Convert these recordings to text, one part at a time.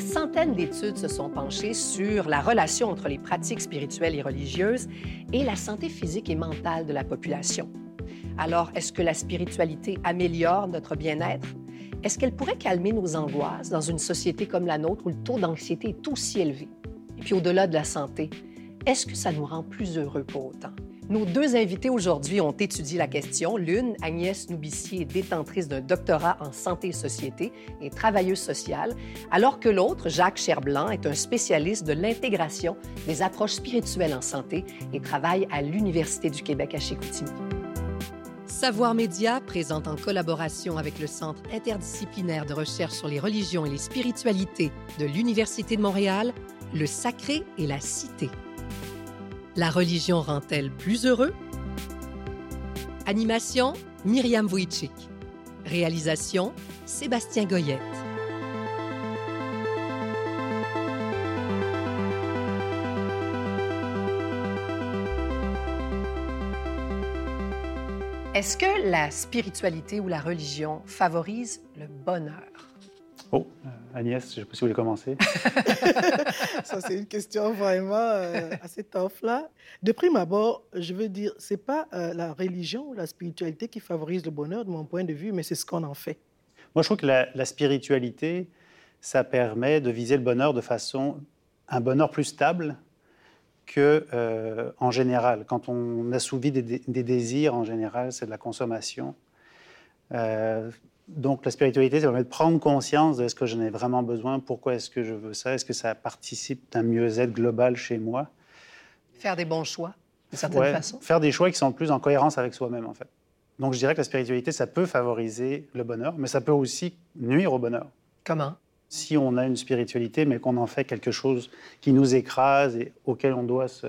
Des centaines d'études se sont penchées sur la relation entre les pratiques spirituelles et religieuses et la santé physique et mentale de la population. Alors, est-ce que la spiritualité améliore notre bien-être? Est-ce qu'elle pourrait calmer nos angoisses dans une société comme la nôtre où le taux d'anxiété est aussi élevé? Et puis au-delà de la santé, est-ce que ça nous rend plus heureux pour autant? Nos deux invités aujourd'hui ont étudié la question. L'une, Agnès Noubissier, détentrice d'un doctorat en santé et société et travailleuse sociale, alors que l'autre, Jacques Cherblanc, est un spécialiste de l'intégration des approches spirituelles en santé et travaille à l'Université du Québec à Chicoutimi. Savoir Média présente en collaboration avec le Centre interdisciplinaire de recherche sur les religions et les spiritualités de l'Université de Montréal, Le Sacré et la Cité. La religion rend-elle plus heureux? Animation, Myriam Vujicic. Réalisation, Sébastien Goyette. Est-ce que la spiritualité ou la religion favorise le bonheur? Oh, euh, Agnès, je ne sais pas si vous voulez commencer. Ça, c'est une question vraiment euh, assez tough, là. De prime abord, je veux dire, ce n'est pas euh, la religion ou la spiritualité qui favorise le bonheur, de mon point de vue, mais c'est ce qu'on en fait. Moi, je trouve que la, spiritualité, ça permet de viser le bonheur de façon, un bonheur plus stable que en général. Quand on assouvit des, des désirs, en général, c'est de la consommation. Donc la spiritualité, ça permet de prendre conscience de ce que j'en ai vraiment besoin, pourquoi est-ce que je veux ça, est-ce que ça participe d'un mieux-être global chez moi. Faire des bons choix, d'une certaine façon. Faire des choix qui sont plus en cohérence avec soi-même, en fait. Donc je dirais que la spiritualité, ça peut favoriser le bonheur, mais ça peut aussi nuire au bonheur. Comment? Si on a une spiritualité, mais qu'on en fait quelque chose qui nous écrase et auquel on doit se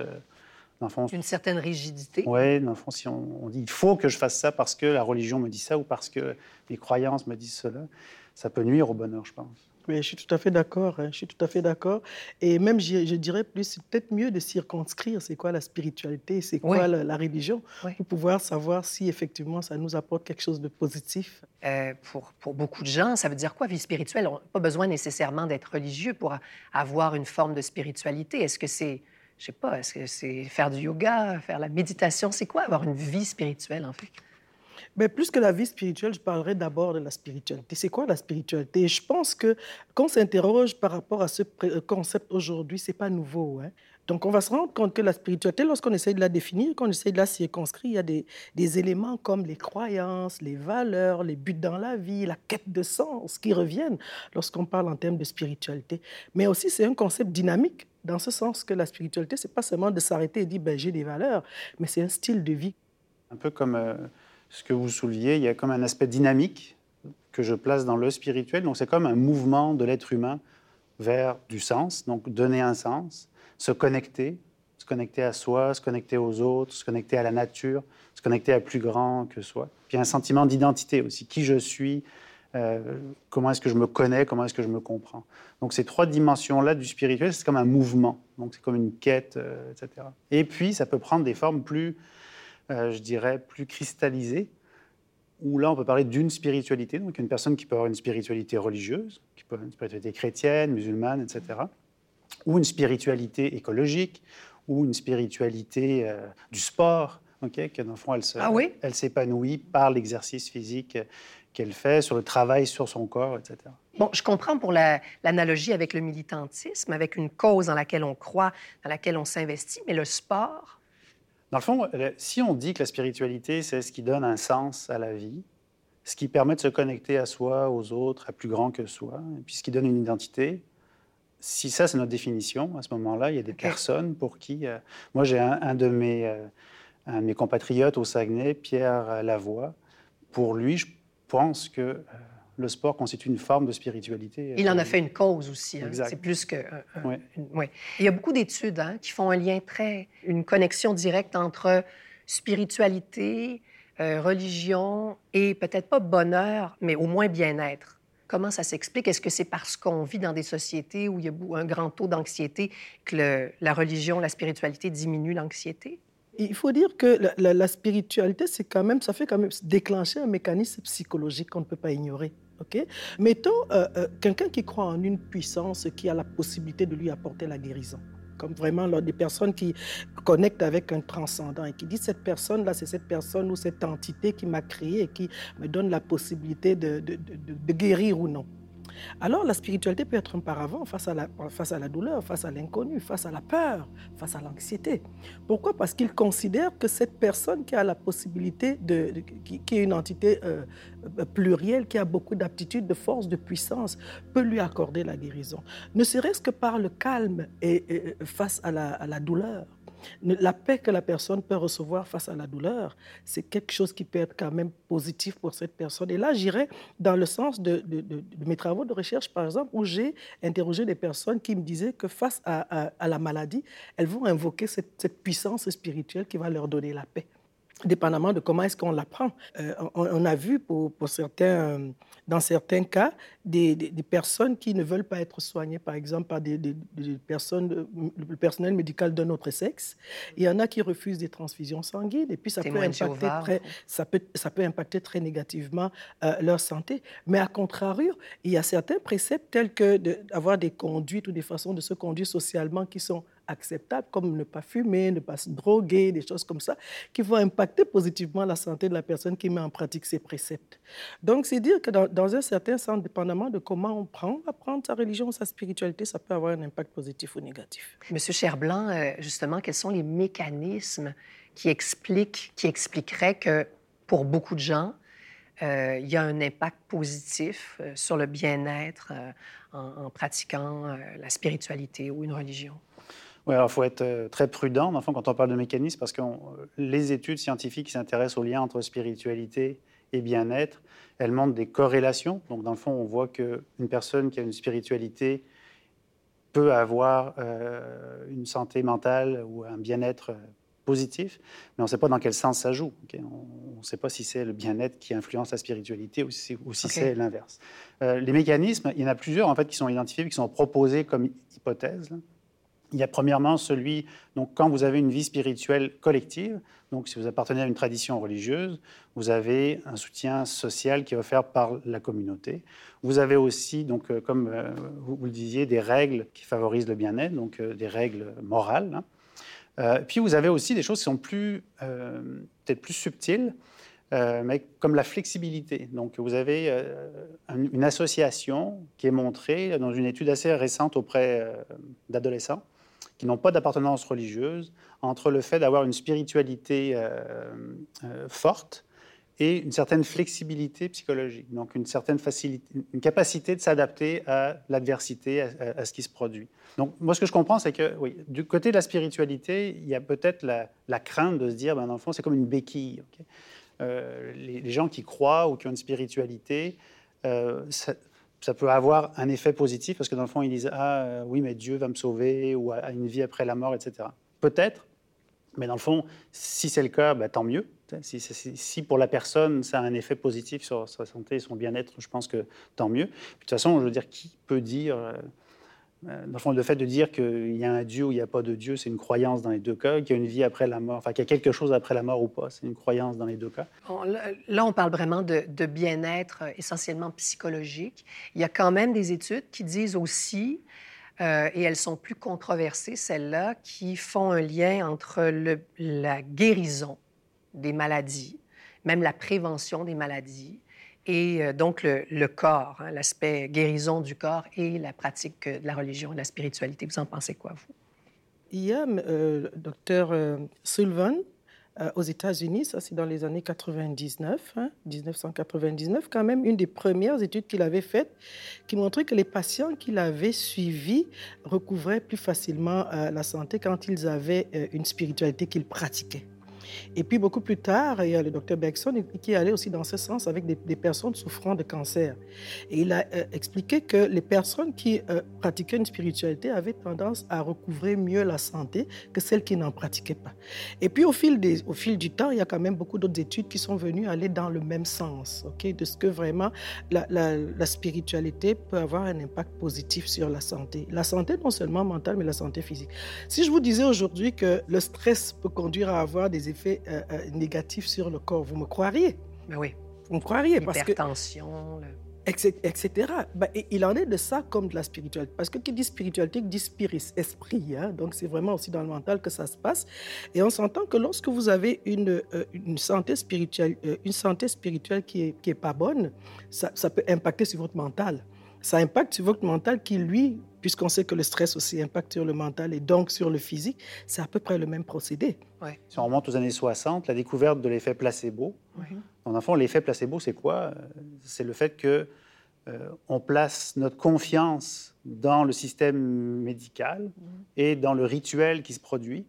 une certaine rigidité. Oui, dans le fond, si on, dit il faut que je fasse ça parce que la religion me dit ça ou parce que les croyances me disent cela, ça peut nuire au bonheur, je pense. Oui, je suis tout à fait d'accord. Hein, je suis tout à fait d'accord. Et même, je, dirais plus, c'est peut-être mieux de circonscrire c'est quoi la spiritualité, c'est quoi la, religion, pour pouvoir savoir si effectivement ça nous apporte quelque chose de positif. Euh, pour, pour, beaucoup de gens, ça veut dire quoi, vie spirituelle? On n'a pas besoin nécessairement d'être religieux pour avoir une forme de spiritualité. Est-ce que c'est je sais pas, est-ce que c'est faire du yoga, faire la méditation? C'est quoi avoir une vie spirituelle, en fait? Mais plus que la vie spirituelle, je parlerai d'abord de la spiritualité. C'est quoi la spiritualité? Je pense que quand on s'interroge par rapport à ce euh, concept aujourd'hui, c'est pas nouveau. Hein? Donc, on va se rendre compte que la spiritualité, lorsqu'on essaye de la définir, qu'on essaye de la circonscrire, il y a des, des, éléments comme les croyances, les valeurs, les buts dans la vie, la quête de sens qui reviennent lorsqu'on parle en termes de spiritualité. Mais aussi, c'est un concept dynamique dans ce sens que la spiritualité, c'est pas seulement de s'arrêter et dire ben, j'ai des valeurs, mais c'est un style de vie. Un peu comme euh, ce que vous souleviez, il y a comme un aspect dynamique que je place dans le spirituel. Donc c'est comme un mouvement de l'être humain vers du sens, donc donner un sens, se connecter, se connecter à soi, se connecter aux autres, se connecter à la nature, se connecter à plus grand que soi. Puis un sentiment d'identité aussi, qui je suis, euh, comment est-ce que je me connais, comment est-ce que je me comprends. Donc ces trois dimensions-là du spirituel, c'est comme un mouvement, donc c'est comme une quête, euh, etc. Et puis ça peut prendre des formes plus, euh, je dirais, plus cristallisées, où là on peut parler d'une spiritualité, donc une personne qui peut avoir une spiritualité religieuse, qui peut avoir une spiritualité chrétienne, musulmane, etc., ou une spiritualité écologique, ou une spiritualité du sport, ok, que dans le fond elle, ah elle s'épanouit par l'exercice physique qu'elle fait, sur le travail sur son corps, etc. Bon, je comprends pour l'analogie avec le militantisme, avec une cause dans laquelle on croit, dans laquelle on s'investit, mais le sport... Dans le fond, si on dit que la spiritualité, c'est ce qui donne un sens à la vie, ce qui permet de se connecter à soi, aux autres, à plus grand que soi, et puis ce qui donne une identité, si ça, c'est notre définition, à ce moment-là, il y a des personnes pour qui... Euh, moi, j'ai un, de mes, euh, mes compatriotes au Saguenay, Pierre Lavoie. Pour lui, je pense que euh, le sport constitue une forme de spiritualité. Il en a fait une cause aussi. Hein. C'est plus que. Oui. Il y a beaucoup d'études hein, qui font un lien très. une connexion directe entre spiritualité, euh, religion et peut-être pas bonheur, mais au moins bien-être. Comment ça s'explique? Est-ce que c'est parce qu'on vit dans des sociétés où il y a un grand taux d'anxiété que la religion, la spiritualité diminue l'anxiété? Il faut dire que la, spiritualité, c'est quand même, ça fait quand même déclencher un mécanisme psychologique qu'on ne peut pas ignorer. ok? Mettons euh, euh, quelqu'un qui croit en une puissance qui a la possibilité de lui apporter la guérison comme vraiment des personnes qui connectent avec un transcendant et qui disent cette personne-là, c'est cette personne ou cette entité qui m'a créé et qui me donne la possibilité de guérir ou non. Alors la spiritualité peut être un paravent face à la, face à la douleur, face à l'inconnu, face à la peur, face à l'anxiété. Pourquoi? Parce qu'il considère que cette personne qui a la possibilité, de, qui, est une entité euh, euh, plurielle, qui a beaucoup d'aptitudes, de force, de puissance, peut lui accorder la guérison. Ne serait-ce que par le calme et, face à la douleur. La paix que la personne peut recevoir face à la douleur, c'est quelque chose qui peut être quand même positif pour cette personne. Et là, j'irais dans le sens de, mes travaux de recherche, par exemple, où j'ai interrogé des personnes qui me disaient que face à, la maladie, elles vont invoquer cette puissance spirituelle qui va leur donner la paix dépendamment de comment est-ce qu'on l'apprend. Euh, on, a vu pour, pour certains, dans certains cas des, des, personnes qui ne veulent pas être soignées, par exemple, par des, des, personnes, le personnel médical d'un autre sexe. Il y en a qui refusent des transfusions sanguines et puis ça, peut impacter, très, ça peut, ça peut impacter très négativement euh, leur santé. Mais à contrario, il y a certains préceptes tels que d'avoir des conduites ou des façons de se conduire socialement qui sont acceptables, comme ne pas fumer, ne pas se droguer, des choses comme ça, qui vont impacter positivement la santé de la personne qui met en pratique ces préceptes. Donc, c'est dire que dans, un certain sens, dépendamment de comment on prend, apprendre sa religion ou sa spiritualité, ça peut avoir un impact positif ou négatif. Monsieur Cherblanc, euh, justement, quels sont les mécanismes qui expliquent, qui expliqueraient que pour beaucoup de gens, euh, il y a un impact positif euh, sur le bien-être en, en, pratiquant la spiritualité ou une religion? Oui, alors il faut être très prudent, enfin, quand on parle de mécanisme, parce que les études scientifiques qui s'intéressent au lien entre spiritualité et bien-être, elles montrent des corrélations. Donc, dans le fond, on voit qu'une personne qui a une spiritualité peut avoir euh, une santé mentale ou un bien-être euh, positif, mais on ne sait pas dans quel sens ça joue. On ne sait pas si c'est le bien-être qui influence la spiritualité ou si, c'est l'inverse. les mécanismes, il y en a plusieurs en fait qui sont identifiés, qui sont proposés comme hypothèses. Il y a premièrement celui, donc quand vous avez une vie spirituelle collective, donc si vous appartenez à une tradition religieuse, vous avez un soutien social qui est offert par la communauté. Vous avez aussi, donc, euh, comme euh, vous, le disiez, des règles qui favorisent le bien-être, donc euh, des règles morales. Hein. puis vous avez aussi des choses qui sont plus, peut-être plus subtiles, mais comme la flexibilité. Donc vous avez une association qui est montrée dans une étude assez récente auprès d'adolescents qui n'ont pas d'appartenance religieuse, entre le fait d'avoir une spiritualité euh, euh, forte et une certaine flexibilité psychologique, donc une certaine facilité, une capacité de s'adapter à l'adversité, à, ce qui se produit. Donc moi, ce que je comprends, c'est que oui, du côté de la spiritualité, il y a peut-être la, crainte de se dire, ben, dans le fond, c'est comme une béquille. Euh, les, gens qui croient ou qui ont une spiritualité, ça peut avoir un effet positif parce que dans le fond, ils disent Ah euh, oui, mais Dieu va me sauver ou à une vie après la mort, etc. Peut-être, mais dans le fond, si c'est le cas, bah, tant mieux. Si, pour la personne, ça a un effet positif sur sa santé et son bien-être, je pense que tant mieux. de toute façon, je veux dire, qui peut dire euh, dans le fond, le fait de dire qu'il y a un Dieu ou il n'y a pas de Dieu, c'est une croyance dans les deux cas, qu'il y a une vie après la mort, enfin qu'il y a quelque chose après la mort ou pas, c'est une croyance dans les deux cas. là, on parle vraiment de, bien-être euh, essentiellement psychologique. Il y a quand même des études qui disent aussi, euh, et elles sont plus controversées, celles-là, qui font un lien entre la guérison des maladies, même la prévention des maladies, et euh, donc le, corps, hein, l'aspect guérison du corps et la pratique de la religion et de la spiritualité. Vous en pensez quoi, vous? Il y a euh, le docteur euh, Sullivan aux États-Unis, ça c'est dans les années 99, 1999, hein, quand même, une des premières études qu'il avait faites qui montrait que les patients qu'il avait suivis recouvraient plus facilement la santé quand ils avaient une spiritualité qu'ils pratiquaient. Et puis beaucoup plus tard, il y a le docteur Bergson qui est allé aussi dans ce sens avec des, personnes souffrant de cancer. Et il a euh, expliqué que les personnes qui euh, pratiquaient une spiritualité avaient tendance à recouvrer mieux la santé que celles qui n'en pratiquaient pas. Et puis au fil, des, au fil du temps, il y a quand même beaucoup d'autres études qui sont venues aller dans le même sens, ok, de ce que vraiment la, la spiritualité peut avoir un impact positif sur la santé. La santé non seulement mentale, mais la santé physique. Si je vous disais aujourd'hui que le stress peut conduire à avoir des effets euh, euh, négatifs sur le corps. Vous me croiriez? Mais ben oui. Vous me croiriez parce que l'hypertension, etc. etc. Ben, il en est de ça comme de la spiritualité. Parce que qui dit spiritualité, dit spirit, esprit. Hein? Donc c'est vraiment aussi dans le mental que ça se passe. Et on s'entend que lorsque vous avez une, euh, une santé spirituelle, une santé spirituelle qui est, qui est pas bonne, ça, ça peut impacter sur votre mental ça impacte sur votre mental qui, lui, puisqu'on sait que le stress aussi impacte sur le mental et donc sur le physique, c'est à peu près le même procédé. Si on remonte aux années 60, la découverte de l'effet placebo. En fond, l'effet placebo, c'est quoi? C'est le fait que euh, on place notre confiance dans le système médical mhm. et dans le rituel qui se produit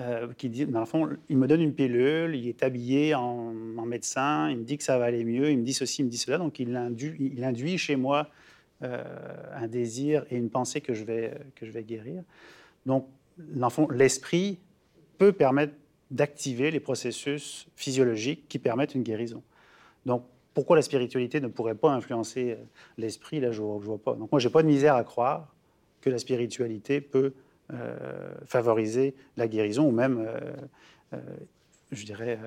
euh, qui dit, dans le fond, il me donne une pilule, il est habillé en, médecin, il me dit que ça va aller mieux, il me dit ceci, il me dit cela, donc il induit, il induit chez moi euh, un désir et une pensée que je vais, que je vais guérir. Donc, l'esprit peut permettre d'activer les processus physiologiques qui permettent une guérison. Donc, pourquoi la spiritualité ne pourrait pas influencer euh, l'esprit? Là, je ne vois pas. Donc, moi, je n'ai pas de misère à croire que la spiritualité peut euh, favoriser la guérison ou même, euh, euh, je dirais,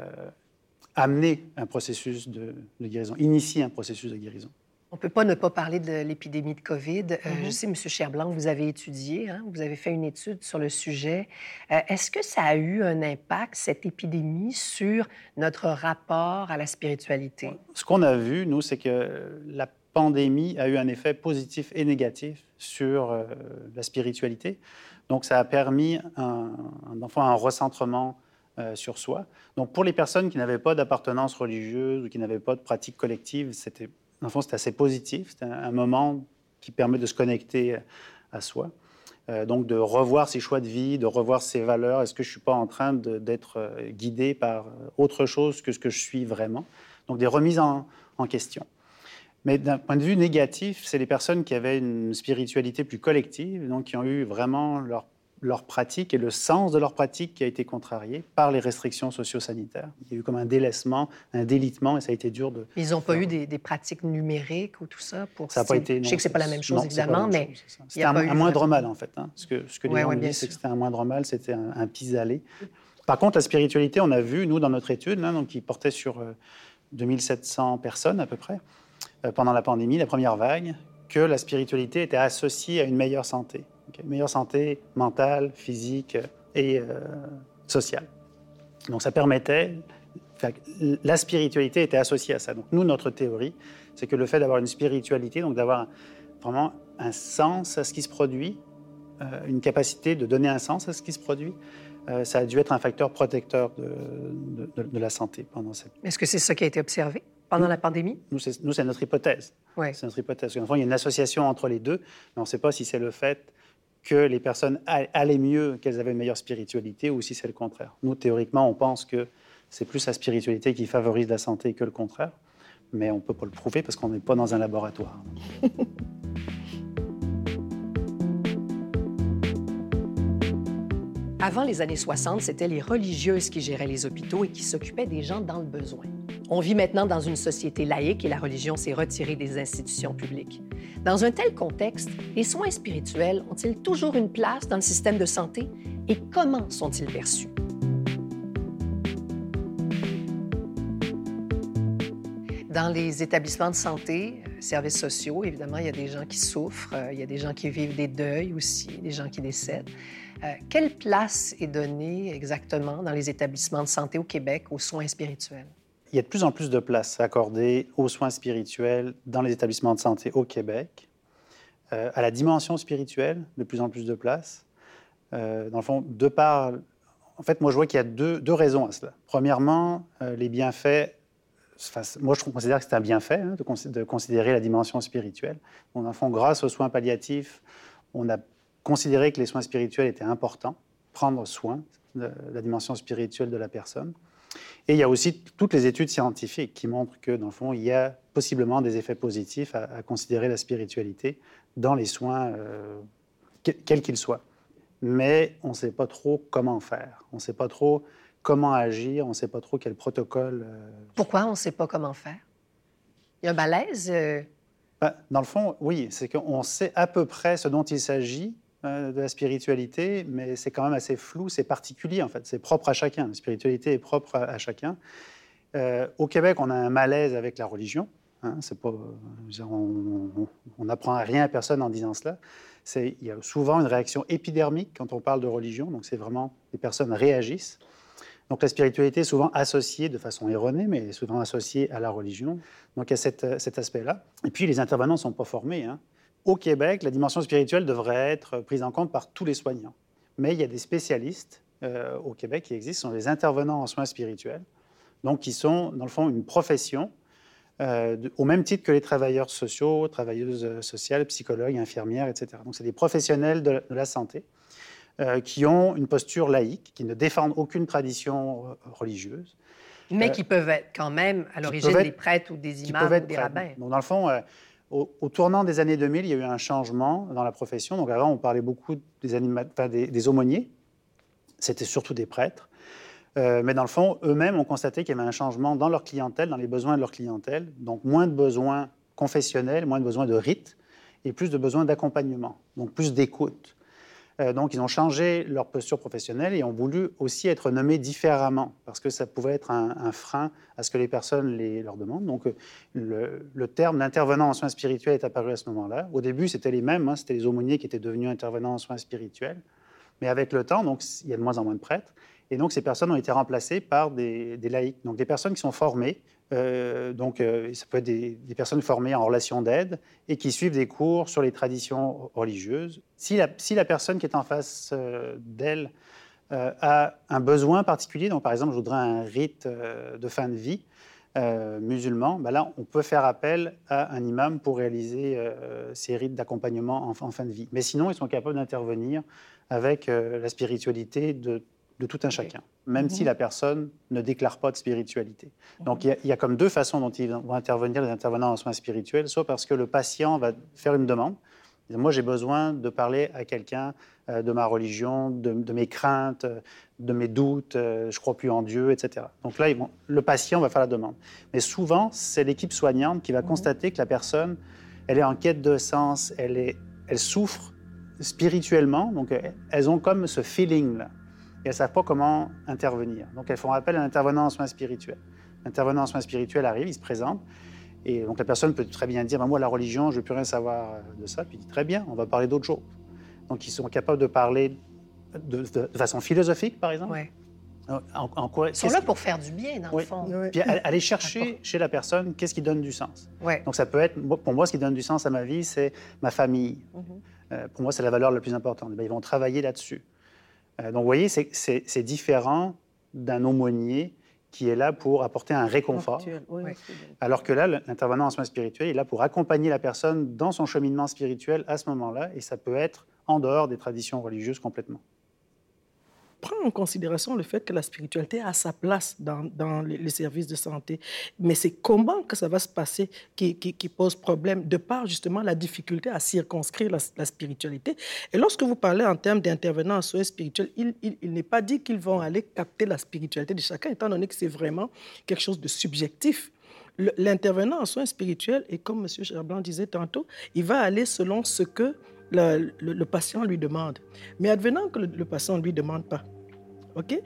amener un processus de, guérison, initier un processus de guérison. On ne peut pas ne pas parler de l'épidémie de COVID. Mm-hmm. je sais, M. Cherblanc, vous avez étudié, hein, vous avez fait une étude sur le sujet. Est-ce que ça a eu un impact, cette épidémie, sur notre rapport à la spiritualité? Ce qu'on a vu, nous, c'est que la pandémie a eu un effet positif et négatif sur la spiritualité. Donc, ça a permis un, un, un recentrement euh, sur soi. Donc, pour les personnes qui n'avaient pas d'appartenance religieuse ou qui n'avaient pas de pratique collective, c'était, c'était assez positif. C'était un, moment qui permet de se connecter à soi. Euh, donc, de revoir ses choix de vie, de revoir ses valeurs. Est-ce que je ne suis pas en train d'être euh, guidé par autre chose que ce que je suis vraiment? Donc, des remises en, en question. Mais d'un point de vue négatif, c'est les personnes qui avaient une spiritualité plus collective, donc qui ont eu vraiment leur, leur pratique et le sens de leur pratique qui a été contrarié par les restrictions socio-sanitaires. Il y a eu comme un délaissement, un délitement, et ça a été dur de... Ils n'ont pas eu des, pratiques numériques ou tout ça pour... Ça n'a pas été... Je sais que ce n'est pas la même chose, évidemment, mais... C'était un, moindre mal, en fait. Hein. Ce que, ce que les gens disent, c'est que c'était un moindre mal, c'était un, pis-aller. Par contre, la spiritualité, on a vu, nous, dans notre étude, hein, donc, qui portait sur 2700 euh, personnes à peu près, euh, pendant la pandémie, la première vague, que la spiritualité était associée à une meilleure santé. Meilleure santé mentale, physique et euh, sociale. Donc ça permettait, la spiritualité était associée à ça. Donc nous, notre théorie, c'est que le fait d'avoir une spiritualité, donc d'avoir vraiment un sens à ce qui se produit, euh, une capacité de donner un sens à ce qui se produit, ça a dû être un facteur protecteur de, de, de la santé pendant cette... Est-ce que c'est ça qui a été observé pendant la pandémie? Nous, c'est notre hypothèse. C'est notre hypothèse. il y a une association entre les deux, mais on ne sait pas si c'est le fait que les personnes allaient mieux, qu'elles avaient une meilleure spiritualité, ou si c'est le contraire. Nous, théoriquement, on pense que c'est plus la spiritualité qui favorise la santé que le contraire, mais on ne peut pas le prouver parce qu'on n'est pas dans un laboratoire. Avant les années 60, c'était les religieuses qui géraient les hôpitaux et qui s'occupaient des gens dans le besoin. On vit maintenant dans une société laïque et la religion s'est retirée des institutions publiques. Dans un tel contexte, les soins spirituels ont-ils toujours une place dans le système de santé et comment sont-ils perçus? Dans les établissements de santé, euh, services sociaux, évidemment, il y a des gens qui souffrent, euh, il y a des gens qui vivent des deuils aussi, des gens qui décèdent. Euh, quelle place est donnée exactement dans les établissements de santé au Québec aux soins spirituels? Il y a de plus en plus de place accordée aux soins spirituels dans les établissements de santé au Québec, euh, à la dimension spirituelle, de plus en plus de place. Euh, dans le fond, de par... En fait, moi, je vois qu'il y a deux, deux, raisons à cela. Premièrement, euh, les bienfaits... Moi, je considère que c'est un bienfait hein, de, considérer la dimension spirituelle. Le fond, grâce aux soins palliatifs, on a considéré que les soins spirituels étaient importants, prendre soin de la dimension spirituelle de la personne. Et il y a aussi toutes les études scientifiques qui montrent que, dans le fond, il y a possiblement des effets positifs à, considérer la spiritualité dans les soins, euh, quels qu'ils soient. Mais on ne sait pas trop comment faire. On ne sait pas trop comment agir. On ne sait pas trop quel protocole. Euh, Pourquoi on ne sait pas comment faire? Il y a un malaise? Euh? Ben, dans le fond, oui. C'est qu'on sait à peu près ce dont il s'agit, euh, de la spiritualité, mais c'est quand même assez flou, c'est particulier en fait, c'est propre à chacun. La spiritualité est propre à, chacun. Euh, au Québec, on a un malaise avec la religion. Hein, pas, on n'apprend rien à personne en disant cela. Il y a souvent une réaction épidermique quand on parle de religion, donc c'est vraiment les personnes réagissent. Donc la spiritualité est souvent associée de façon erronée, mais souvent associée à la religion. Donc il cet aspect-là. Et puis les intervenants ne sont pas formés. Hein au Québec, la dimension spirituelle devrait être prise en compte par tous les soignants. Mais il y a des spécialistes euh, au Québec qui existent, sont des intervenants en soins spirituels, donc qui sont, dans le fond, une profession, euh, au même titre que les travailleurs sociaux, travailleuses euh, sociales, psychologues, infirmières, etc. Donc, c'est des professionnels de, la santé qui ont une posture laïque, qui ne défendent aucune tradition religieuse. Mais qui peuvent être quand même à l'origine des prêtres ou des imams ou des rabbins. Donc, dans le fond, au, tournant des années 2000, il y a eu un changement dans la profession. Donc avant, on parlait beaucoup des, aumôniers. C'était surtout des prêtres. Euh, mais dans le fond, eux-mêmes ont constaté qu'il y avait un changement dans leur clientèle, dans les besoins de leur clientèle. Donc moins de besoins confessionnels, moins de besoins de rites et plus de besoins d'accompagnement. Donc plus d'écoute. Euh, donc, ils ont changé leur posture professionnelle et ont voulu aussi être nommés différemment, parce que ça pouvait être un, frein à ce que les personnes les, leur demandent. Donc, euh, le, terme d'intervenant en soins spirituels est apparu à ce moment-là. Au début, c'était les mêmes, hein, c'était les aumôniers qui étaient devenus intervenants en soins spirituels. Mais avec le temps, donc, il y a de moins en moins de prêtres. Et donc, ces personnes ont été remplacées par des, laïcs, donc des personnes qui sont formées euh, donc, euh, ça peut être des, personnes formées en relation d'aide et qui suivent des cours sur les traditions religieuses. Si la, si la personne qui est en face euh, d'elle a un besoin particulier, donc par exemple, je voudrais un rite de fin de vie musulman, ben là, on peut faire appel à un imam pour réaliser ces rites d'accompagnement en, en, fin de vie. Mais sinon, ils sont capables d'intervenir avec la spiritualité de de tout un chacun, même si mhm. la personne ne déclare pas de spiritualité. Mhm. Donc il y, a comme deux façons dont ils vont intervenir, les intervenants en soins spirituels, soit parce que le patient va faire une demande, moi j'ai besoin de parler à quelqu'un euh, de ma religion, de, mes craintes, de mes doutes, euh, je crois plus en Dieu, etc. Donc là, le patient va faire la demande. Mais souvent, c'est l'équipe soignante qui va mhm. constater que la personne, elle est en quête de sens, elle, est, elle souffre spirituellement, donc elles ont comme ce feeling-là elles ne savent pas comment intervenir. Donc elles font appel à un intervenant en soins spirituels. L'intervenant en soins spirituels arrive, il se présente, et donc la personne peut très bien dire, bah, moi la religion, je ne veux plus rien savoir euh, de ça, puis il dit, très bien, on va parler d'autre chose. Donc ils sont capables de parler de, façon philosophique, par exemple. Ouais. En, quoi, Ils sont là pour faire du bien, dans le fond. Puis aller chercher chez la personne qu'est-ce qui donne du sens. Donc ça peut être, pour moi, ce qui donne du sens à ma vie, c'est ma famille. Mhm. Euh, pour moi, c'est la valeur la plus importante. Ben, ils vont travailler là-dessus. Euh, donc, vous voyez, c'est différent d'un aumônier qui est là pour apporter un réconfort. Alors que là, l'intervenant en soins spirituels est là pour accompagner la personne dans son cheminement spirituel à ce moment-là, et ça peut être en dehors des traditions religieuses complètement prend en considération le fait que la spiritualité a sa place dans, les, services de santé. Mais c'est comment que ça va se passer qui, qui, pose problème, de par justement la difficulté à circonscrire la, spiritualité. Et lorsque vous parlez en termes d'intervenants en soins spirituels, il, il, n'est pas dit qu'ils vont aller capter la spiritualité de chacun, étant donné que c'est vraiment quelque chose de subjectif. L'intervenant en soins spirituels, et comme M. Cherblanc disait tantôt, il va aller selon ce que le, le, patient lui demande. Mais advenant que le, patient ne lui demande pas, ok,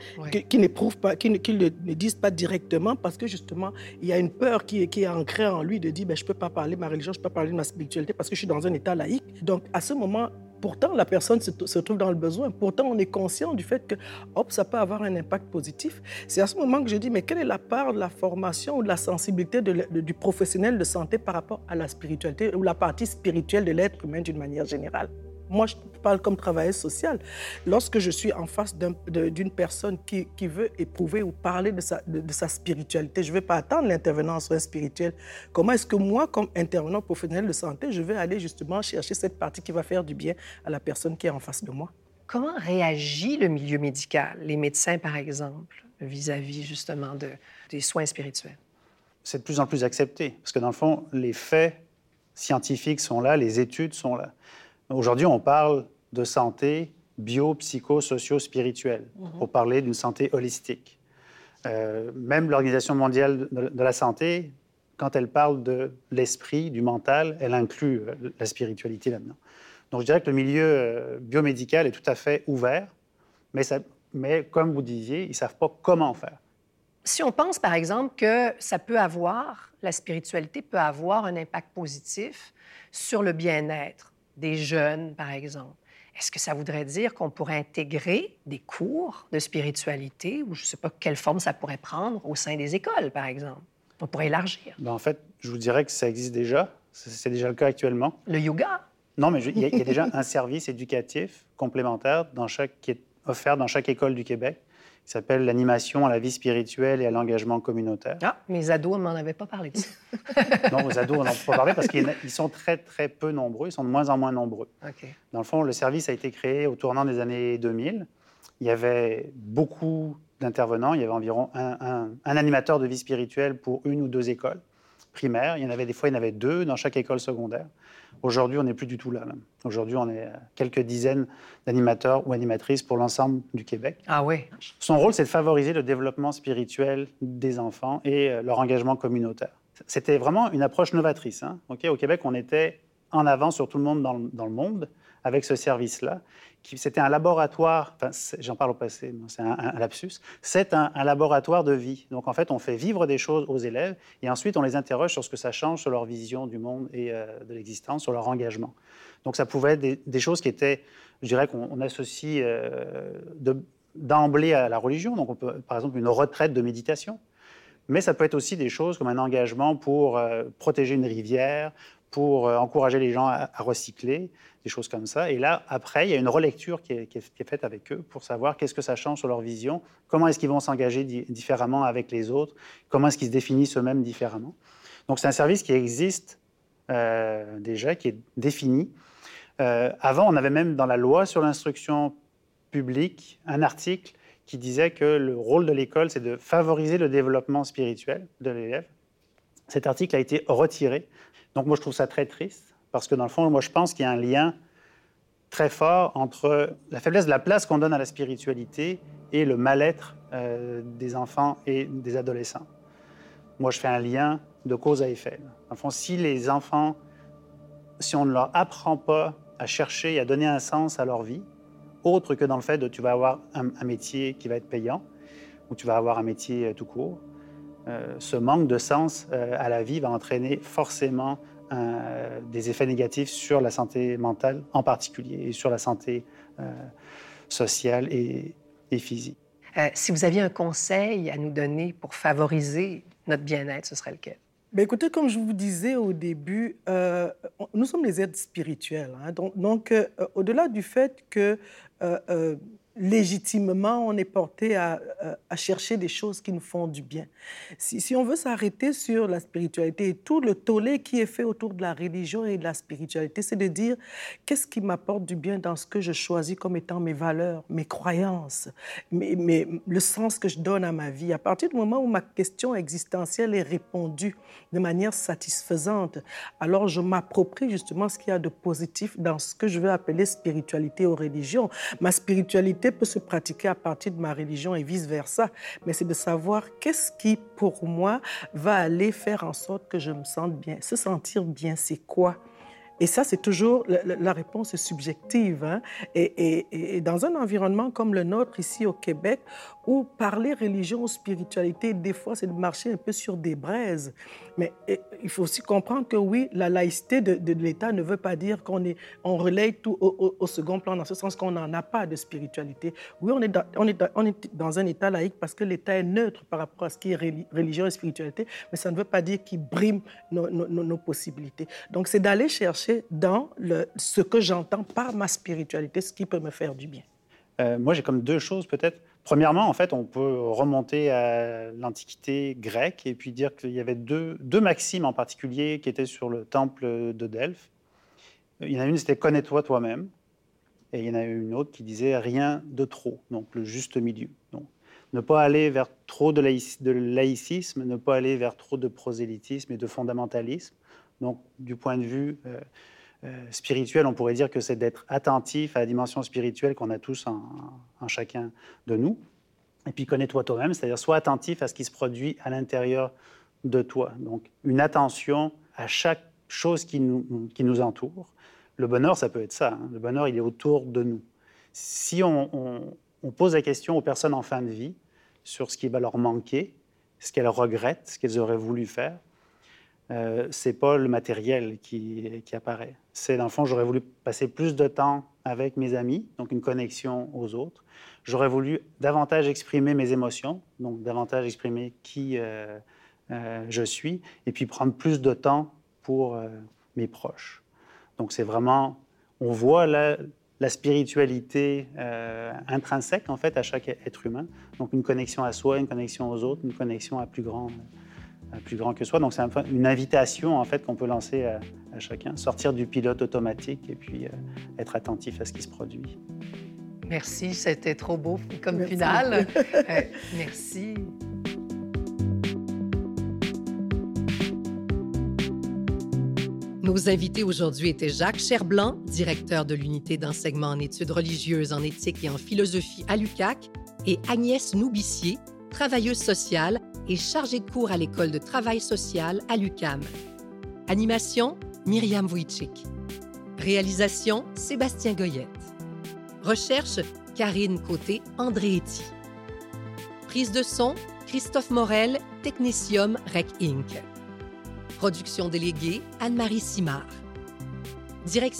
qui n'éprouve pas, qui ne, ne, dise pas directement parce que justement il y a une peur qui, qui est ancrée en lui de dire ben, je peux pas parler de ma religion, je peux pas parler de ma spiritualité parce que je suis dans un état laïque. Donc à ce moment Pourtant, la personne se, trouve dans le besoin. Pourtant, on est conscient du fait que hop, ça peut avoir un impact positif. C'est à ce moment que je dis, mais quelle est la part de la formation ou de la sensibilité du professionnel de santé par rapport à la spiritualité ou la partie spirituelle de l'être humain d'une manière générale? Moi, je parle comme travailleuse sociale. Lorsque je suis en face d'une personne qui, qui, veut éprouver ou parler de sa, de, sa spiritualité, je ne vais pas attendre l'intervenant en soins spirituels. Comment est-ce que moi, comme intervenant professionnel de santé, je vais aller justement chercher cette partie qui va faire du bien à la personne qui est en face de moi? comment réagit le milieu médical, les médecins par exemple, vis-à-vis justement de, des soins spirituels? C'est de plus en plus accepté, parce que dans le fond, les faits scientifiques sont là, les études sont là. Aujourd'hui, on parle de santé bio, psycho, socio, spirituelle, mhm. pour parler d'une santé holistique. Euh, même l'Organisation mondiale de, la santé, quand elle parle de l'esprit, du mental, elle inclut euh, la spiritualité là-dedans. Donc je dirais que le milieu euh, biomédical est tout à fait ouvert, mais, ça, mais comme vous disiez, ils ne savent pas comment faire. Si on pense, par exemple, que ça peut avoir, la spiritualité peut avoir un impact positif sur le bien-être des jeunes, par exemple, est-ce que ça voudrait dire qu'on pourrait intégrer des cours de spiritualité ou je ne sais pas quelle forme ça pourrait prendre au sein des écoles, par exemple? On pourrait élargir. Ben, en fait, je vous dirais que ça existe déjà. C'est déjà le cas actuellement. Le yoga? Non, mais il y, a déjà un service éducatif complémentaire dans chaque, qui est offert dans chaque école du Québec qui s'appelle l'animation à la vie spirituelle et à l'engagement communautaire. Ah, mes ados ne m'en avaient pas parlé de ça. non, vos ados, on n'en a pas parlé parce qu'ils sont très, très peu nombreux. Ils sont de moins en moins nombreux. Dans le fond, le service a été créé au tournant des années 2000. Il y avait beaucoup d'intervenants. Il y avait environ un, un, animateur de vie spirituelle pour une ou deux écoles primaires. Il y en avait des fois, il y en avait deux dans chaque école secondaire. Aujourd'hui, on n'est plus du tout là. Aujourd'hui, on est quelques dizaines d'animateurs ou animatrices pour l'ensemble du Québec. Ah oui. Son rôle, c'est de favoriser le développement spirituel des enfants et euh, leur engagement communautaire. C'était vraiment une approche novatrice. Hein. Au Québec, on était en avance sur tout le monde dans le monde avec ce service-là. C'était un laboratoire, enfin, j'en parle au passé, c'est un, lapsus, c'est un, laboratoire de vie. Donc en fait, on fait vivre des choses aux élèves et ensuite on les interroge sur ce que ça change sur leur vision du monde et euh, de l'existence, sur leur engagement. Donc ça pouvait être des, choses qui étaient, je dirais qu'on associe euh, d'emblée à la religion. Donc par exemple, une retraite de méditation. Mais ça peut être aussi des choses comme un engagement pour euh, protéger une rivière, pour euh, encourager les gens à, recycler, des choses comme ça. Et là, après, il y a une relecture qui est, faite avec eux pour savoir qu'est-ce que ça change sur leur vision, comment est-ce qu'ils vont s'engager différemment avec les autres, comment est-ce qu'ils se définissent eux-mêmes différemment. Donc c'est un service qui existe euh, déjà, qui est défini. Euh, avant, on avait même dans la loi sur l'instruction publique un article qui disait que le rôle de l'école, c'est de favoriser le développement spirituel de l'élève. Cet article a été retiré donc moi, je trouve ça très triste, parce que dans le fond, moi, je pense qu'il y a un lien très fort entre la faiblesse de la place qu'on donne à la spiritualité et le mal-être euh, des enfants et des adolescents. Moi, je fais un lien de cause à effet. Dans le fond, si les enfants, si on ne leur apprend pas à chercher et à donner un sens à leur vie, autre que dans le fait de tu vas avoir un, métier qui va être payant, ou tu vas avoir un métier euh, tout court, euh, ce manque de sens euh, à la vie va entraîner forcément euh, des effets négatifs sur la santé mentale en particulier et sur la santé sociale et, physique. si vous aviez un conseil à nous donner pour favoriser notre bien-être, ce serait lequel? Ben écoutez, comme je vous disais au début, nous sommes les êtres spirituels. Hein. donc, au-delà du fait que légitimement, on est porté à, chercher des choses qui nous font du bien. Si, on veut s'arrêter sur la spiritualité et tout le tollé qui est fait autour de la religion et de la spiritualité, c'est de dire qu'est-ce qui m'apporte du bien dans ce que je choisis comme étant mes valeurs, mes croyances, mais le sens que je donne à ma vie? À partir du moment où ma question existentielle est répondue de manière satisfaisante, alors je m'approprie justement ce qu'il y a de positif dans ce que je veux appeler spiritualité ou religion. Ma spiritualité peut se pratiquer à partir de ma religion et vice-versa, mais c'est de savoir qu'est-ce qui, pour moi, va aller faire en sorte que je me sente bien. Se sentir bien, c'est quoi? Et ça, c'est toujours, la, réponse subjective. Hein. Et, dans un environnement comme le nôtre, ici au Québec, où parler religion ou spiritualité, des fois, c'est de marcher un peu sur des braises. Mais il faut aussi comprendre que oui, la laïcité de, l'État ne veut pas dire qu'on est, on relaye tout au, second plan, dans ce sens qu'on n'en a pas de spiritualité. Oui, on est, dans, on, est on est dans un État laïque parce que l'État est neutre par rapport à ce qui est religion et spiritualité, mais ça ne veut pas dire qu'il brime nos, nos, nos possibilités. Donc, c'est d'aller chercher dans le, ce que j'entends par ma spiritualité, ce qui peut me faire du bien. Euh, moi, j'ai comme deux choses peut-être. Premièrement, en fait, on peut remonter à l'Antiquité grecque et puis dire qu'il y avait deux, deux, maximes en particulier qui étaient sur le temple de Delphes. Il y en a une, c'était connais-toi toi-même. Et il y en a une autre qui disait rien de trop, donc le juste milieu. Donc, ne pas aller vers trop de, laïcisme, ne pas aller vers trop de prosélytisme et de fondamentalisme. Donc, du point de vue euh, spirituel, on pourrait dire que c'est d'être attentif à la dimension spirituelle qu'on a tous en, chacun de nous. Et puis, connais-toi toi-même, c'est-à-dire sois attentif à ce qui se produit à l'intérieur de toi. Donc, une attention à chaque chose qui nous, entoure. Le bonheur, ça peut être ça. Hein. Le bonheur, il est autour de nous. Si on, pose la question aux personnes en fin de vie sur ce qui va leur manquer, ce qu'elles regrettent, ce qu'elles auraient voulu faire, euh, c'est pas le matériel qui, apparaît. C'est, dans le fond, j'aurais voulu passer plus de temps avec mes amis, donc une connexion aux autres. J'aurais voulu davantage exprimer mes émotions, donc davantage exprimer qui euh, euh, je suis, et puis prendre plus de temps pour mes proches. Donc c'est vraiment, on voit la, la spiritualité intrinsèque en fait à chaque être humain. Donc une connexion à soi, une connexion aux autres, une connexion à plus grand, plus grand que soi. Donc c'est une invitation en fait qu'on peut lancer à, chacun, sortir du pilote automatique et puis être attentif à ce qui se produit. Merci, c'était trop beau comme finale. merci. Nos invités aujourd'hui étaient Jacques Cherblanc, directeur de l'unité d'enseignement en études religieuses, en éthique et en philosophie à l'UCAC, et Agnès Noubissier, travailleuse sociale et chargée de cours à l'école de travail social à l'UCAM. Animation, Myriam Wojcik. Réalisation, Sébastien Goyette. Recherche, Karine Côté, André Prise de son, Christophe Morel, Technicium Rec Inc. Production déléguée, Anne-Marie Simard. Direction